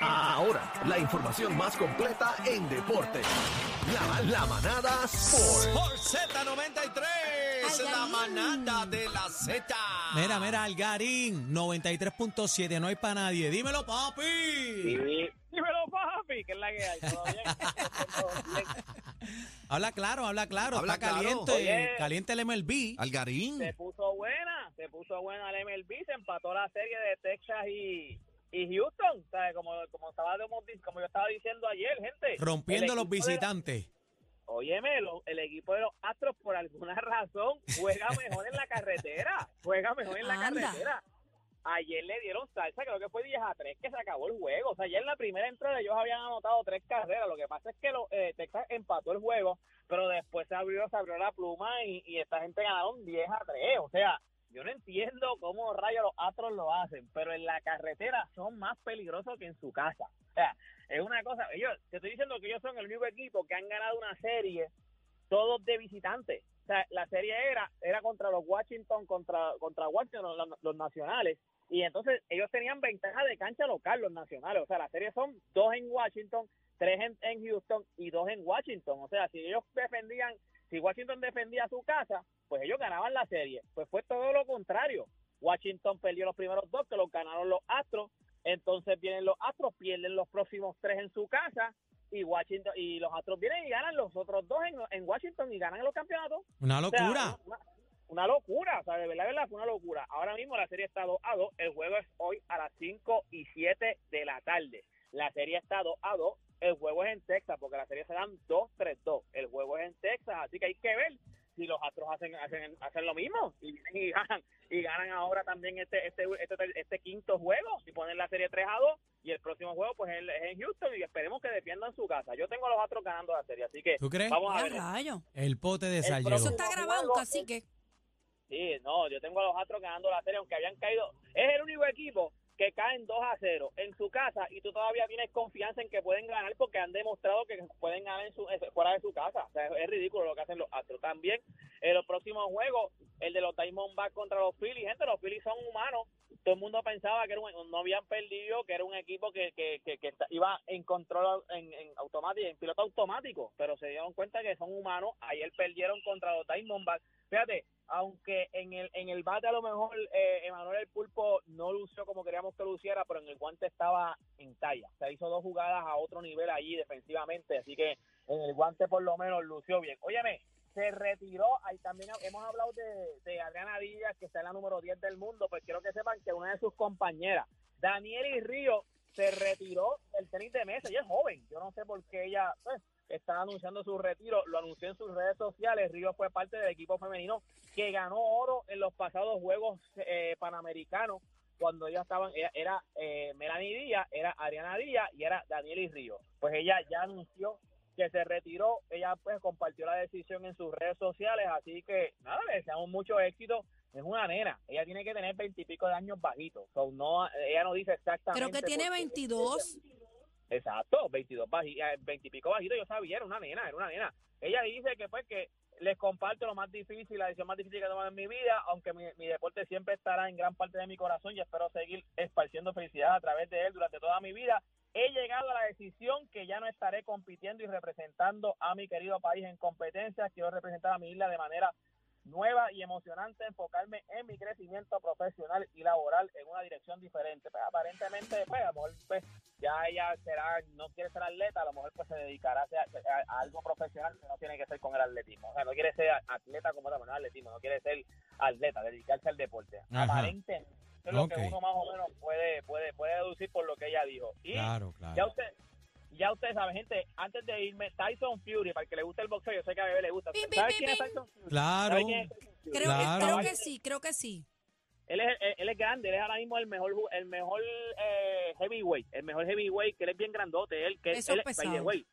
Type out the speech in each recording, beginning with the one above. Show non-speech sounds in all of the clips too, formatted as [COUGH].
Ahora, la información más completa en deporte. La, la manada Sport. Por Z93, la manada de la Z. Mira, mira, Algarín, 93.7, no hay para nadie. Dímelo, papi. Sí, dímelo, papi, que es la que hay. ¿Todo bien? ¿Todo [LAUGHS] bien? Habla claro, habla claro. Habla Está claro. caliente, Oye. caliente el MLB. Algarín. Se puso buena, se puso buena el MLB, se empató la serie de Texas y, y Houston. ¿sabes? Como, como, estaba, como yo estaba diciendo ayer, gente. Rompiendo los visitantes. Óyeme, lo- el equipo de los Astros por alguna [LAUGHS] razón juega mejor en la carretera. Juega mejor en la Anda. carretera. Ayer le dieron salsa, creo que fue 10 a 3 que se acabó el juego. O sea, ayer en la primera entrada ellos habían anotado tres carreras. Lo que pasa es que lo- eh, Texas empató el juego, pero después se abrió, se abrió la pluma y, y esta gente ganaron 10 a 3. O sea, yo no entiendo cómo rayos los Astros lo hacen, pero en la carretera son más peligrosos que en su casa. O sea, es una cosa, ellos, te estoy diciendo que ellos son el único equipo que han ganado una serie todos de visitantes. O sea, la serie era era contra los Washington, contra contra Washington, los, los nacionales, y entonces ellos tenían ventaja de cancha local, los nacionales. O sea, la serie son dos en Washington, tres en, en Houston y dos en Washington. O sea, si ellos defendían, si Washington defendía su casa, pues ellos ganaban la serie. Pues fue todo lo contrario. Washington perdió los primeros dos, que los ganaron los Astros. Entonces vienen los Astros, pierden los próximos tres en su casa y Washington y los Astros vienen y ganan los otros dos en, en Washington y ganan los campeonatos. Una O sea, locura. una, una locura, o sea, de verdad, de verdad, fue una locura. Ahora mismo la serie está 2 a 2, el juego es hoy a las 5 y 7 de la tarde. La serie está 2 a 2, el juego es en Texas, porque la serie se dan 2-3-2. El juego es en Texas, así que hay que ver si los Astros hacen hacen, hacen lo mismo y vienen y ganan y ganan ahora también este este este, este quinto juego y ponen la serie 3 a 2 y el próximo juego pues es es en Houston y esperemos que defiendan su casa. Yo tengo a los Astros ganando la serie, así que ¿Tú crees? vamos a ¡Ya ver. rayo! El pote de sal Eso está grabado, juego- cacique. Sí, no, yo tengo a los Astros ganando la serie, aunque habían caído. Es el único equipo que caen 2 a 0 en su casa y tú todavía tienes confianza en que pueden ganar porque han demostrado que pueden ganar en su, fuera de su casa. O sea, es, ridículo lo que hacen los Astros. También en los próximos juegos, el de los Diamondbacks contra los Phillies, gente, los Phillies son humanos. Todo el mundo pensaba que era un- no habían perdido, que era un equipo que, que, que, que iba en control en, en automático, en piloto automático, pero se dieron cuenta que son humanos. Ayer perdieron contra los Diamondbacks. Fíjate, aunque en el en el bate a lo mejor eh, Emanuel el Pulpo no lució como queríamos que luciera, pero en el guante estaba en talla. Se hizo dos jugadas a otro nivel allí defensivamente, así que en el guante por lo menos lució bien. Óyeme, se retiró, ahí también hemos hablado de, de Adriana Díaz, que está en la número 10 del mundo, pues quiero que sepan que una de sus compañeras, Daniela Río, se retiró del tenis de mesa. Ella es joven, yo no sé por qué ella pues, está anunciando su retiro, lo anunció en sus redes sociales. Río fue parte del equipo femenino que ganó oro en los pasados Juegos eh, Panamericanos cuando ellas estaban, era, era, eh, Melanie Díaz, era Ariana Díaz y era Daniela Río. Pues ella ya anunció que se retiró, ella pues compartió la decisión en sus redes sociales, así que nada, le deseamos mucho éxito. Es una nena, ella tiene que tener veintipico de años bajitos, so, no, ella no dice exactamente. Creo que tiene por qué. 22. Exacto, 22 baji- eh, 20 y yo sabía, era una nena, era una nena. Ella dice que fue que les comparto lo más difícil, la decisión más difícil que he tomado en mi vida, aunque mi, mi deporte siempre estará en gran parte de mi corazón y espero seguir esparciendo felicidad a través de él durante toda mi vida. He llegado a la decisión que ya no estaré compitiendo y representando a mi querido país en competencias, quiero representar a mi isla de manera nueva y emocionante, enfocarme en mi crecimiento profesional y laboral en una dirección diferente. Pues, aparentemente, pues, a lo mejor, pues, ya ella será, no quiere ser atleta, a lo mejor pues se dedicará a, a- a algo profesional que no tiene que ser con el atletismo. O sea, no quiere ser atleta como tal, no atletismo, no quiere ser atleta, dedicarse al deporte. Ajá. Aparentemente, es lo que uno más o menos puede, puede, puede deducir por lo que ella dijo. Y Claro, ya claro. usted, ya usted sabe, gente, antes de irme, Tyson Fury, para el que le guste el boxeo, yo sé que a Bebé le gusta. Pim, pim, ¿Sabes quién es. Tyson Fury? Claro. ¿Sabe quién es Tyson Fury? Creo, Claro. que, creo que sí, creo que sí. Él es, él, él es grande, él es ahora mismo el mejor el mejor eh, heavyweight, el mejor heavyweight, que él es bien grandote, él que Eso él, es by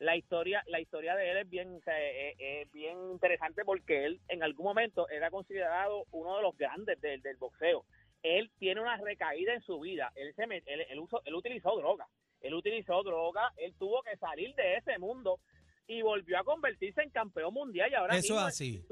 la historia la historia de él es bien o sea, es, es bien interesante porque él en algún momento era considerado uno de los grandes del, del boxeo. Él tiene una recaída en su vida, él se él, él usó- él utilizó droga, él utilizó droga, él tuvo que salir de ese mundo y volvió a convertirse en campeón mundial y ahora Eso mismo es así.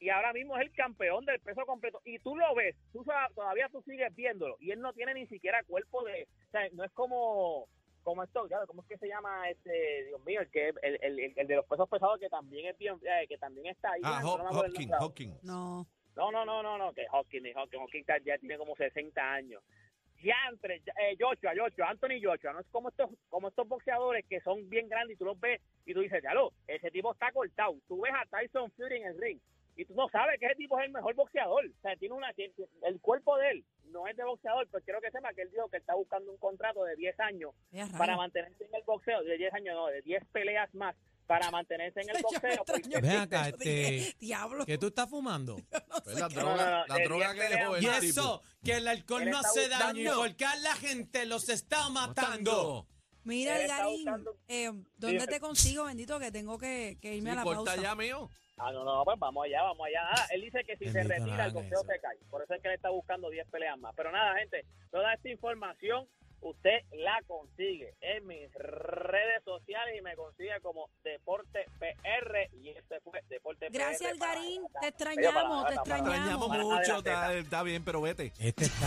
y ahora mismo es el campeón del peso completo. Y tú lo ves, tú todavía tú sigues viéndolo y él no tiene ni siquiera cuerpo de, o sea, no es como como esto, claro, ¿cómo es que se llama este, Dios mío, el que el, el, el- el de los pesos pesados que también es bien, eh, que también está ahí. Ah, no Hop- Hopkins. Hopkins. No. No, no, no, no, no, que Hopkins, ni Hopkins, Hopkins ya tiene como 60 años. Ya entre, eh, Joshua, Joshua, Anthony Joshua, no es como estos, como estos boxeadores que son bien grandes y tú los ves y tú dices, lo ese tipo está cortado. Tú ves a Tyson Fury en el ring y tú no sabes que ese tipo es el mejor boxeador. O sea, tiene una, el cuerpo de él no es de boxeador, pero quiero que sepa que él dijo que está buscando un contrato de 10 años para mantenerse en el boxeo, de 10 años no, de 10 peleas más para mantenerse en el boxeo. porque-. Ven acá, este, Diablo. ¿qué tú estás fumando? Pues la no, droga, no, la droga que dejó el Y eso, que el alcohol no hace daño y porque a la gente los está matando. Mira, Algarín, eh, ¿dónde Dime. te consigo, bendito, que tengo que, que irme Sí, a la pausa? ya, mío. Ah, no, no, pues vamos allá, vamos allá. Ah, él dice que si se Bendito, retira el boxeo se cae. Por eso es que él está buscando 10 peleas más. Pero nada, gente, toda esta información usted la consigue en mis redes sociales y me consigue como Deporte PR y este fue Deporte PR. Gracias, Garín. Te extrañamos, te extrañamos. Te extrañamos mucho, está, está, bien, pero vete. Este está...